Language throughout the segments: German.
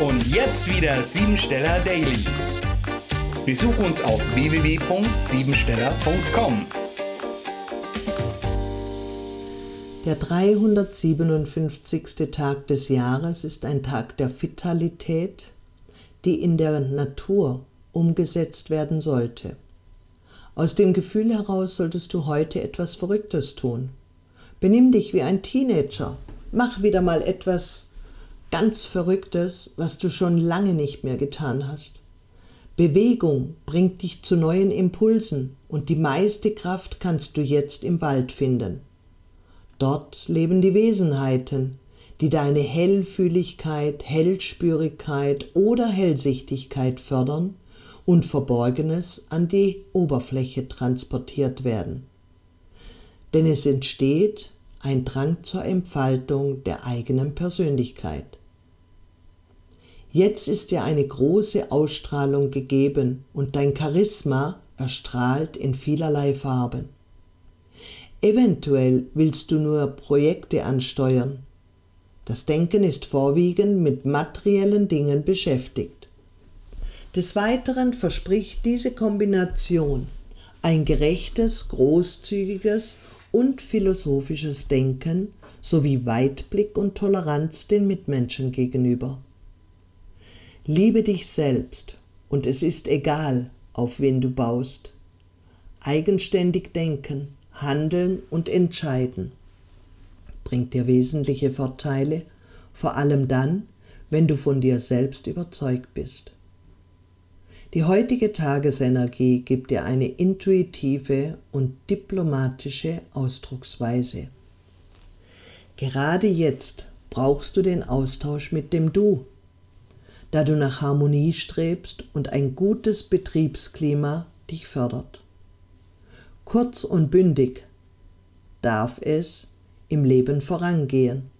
Und jetzt wieder Siebensteller Daily. Besuch uns auf www.siebensteller.com. Der 357. Tag des Jahres ist ein Tag der Vitalität, die in der Natur umgesetzt werden sollte. Aus dem Gefühl heraus solltest du heute etwas Verrücktes tun. Benimm dich wie ein Teenager. Mach wieder mal etwas ganz Verrücktes, was du schon lange nicht mehr getan hast. Bewegung bringt dich zu neuen Impulsen und die meiste Kraft kannst du jetzt im Wald finden. Dort leben die Wesenheiten, die deine Hellfühligkeit, Hellspürigkeit oder Hellsichtigkeit fördern und Verborgenes an die Oberfläche transportiert werden. Denn es entsteht ein Drang zur Entfaltung der eigenen Persönlichkeit. Jetzt ist dir eine große Ausstrahlung gegeben und dein Charisma erstrahlt in vielerlei Farben. Eventuell willst du nur Projekte ansteuern. Das Denken ist vorwiegend mit materiellen Dingen beschäftigt. Des Weiteren verspricht diese Kombination ein gerechtes, großzügiges und philosophisches Denken sowie Weitblick und Toleranz den Mitmenschen gegenüber. Liebe dich selbst und es ist egal, auf wen du baust. Eigenständig denken, handeln und entscheiden bringt dir wesentliche Vorteile, vor allem dann, wenn du von dir selbst überzeugt bist. Die heutige Tagesenergie gibt dir eine intuitive und diplomatische Ausdrucksweise. Gerade jetzt brauchst du den Austausch mit dem Du da du nach Harmonie strebst und ein gutes Betriebsklima dich fördert. Kurz und bündig darf es im Leben vorangehen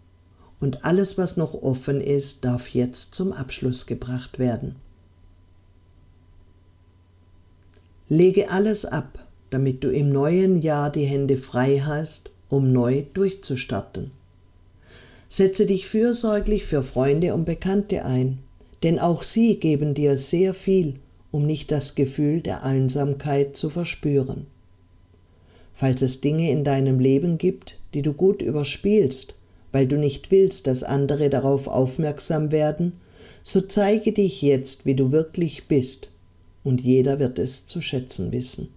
und alles, was noch offen ist, darf jetzt zum Abschluss gebracht werden. Lege alles ab, damit du im neuen Jahr die Hände frei hast, um neu durchzustarten. Setze dich fürsorglich für Freunde und Bekannte ein denn auch sie geben dir sehr viel, um nicht das Gefühl der Einsamkeit zu verspüren. Falls es Dinge in deinem Leben gibt, die du gut überspielst, weil du nicht willst, dass andere darauf aufmerksam werden, so zeige dich jetzt, wie du wirklich bist, und jeder wird es zu schätzen wissen.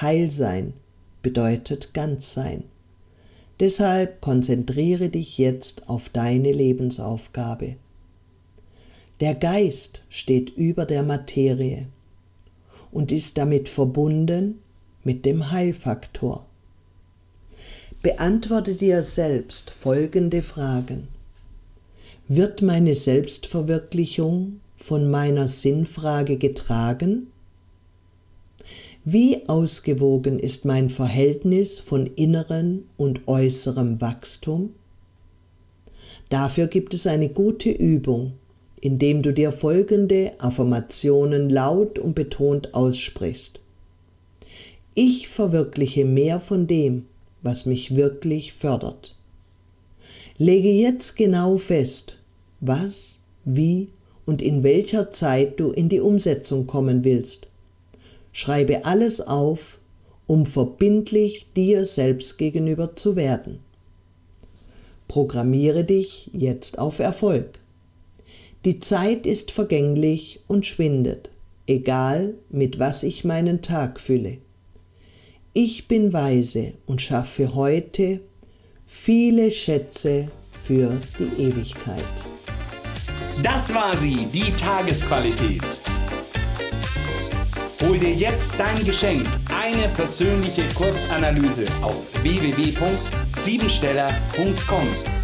Heil sein bedeutet ganz sein. Deshalb konzentriere dich jetzt auf deine Lebensaufgabe. Der Geist steht über der Materie und ist damit verbunden mit dem Heilfaktor. Beantworte dir selbst folgende Fragen. Wird meine Selbstverwirklichung von meiner Sinnfrage getragen? Wie ausgewogen ist mein Verhältnis von innerem und äußerem Wachstum? Dafür gibt es eine gute Übung, indem du dir folgende Affirmationen laut und betont aussprichst. Ich verwirkliche mehr von dem, was mich wirklich fördert. Lege jetzt genau fest, was, wie und in welcher Zeit du in die Umsetzung kommen willst. Schreibe alles auf, um verbindlich dir selbst gegenüber zu werden. Programmiere dich jetzt auf Erfolg. Die Zeit ist vergänglich und schwindet, egal mit was ich meinen Tag fülle. Ich bin weise und schaffe heute viele Schätze für die Ewigkeit. Das war sie, die Tagesqualität. Hol dir jetzt dein Geschenk, eine persönliche Kurzanalyse auf www.siebensteller.com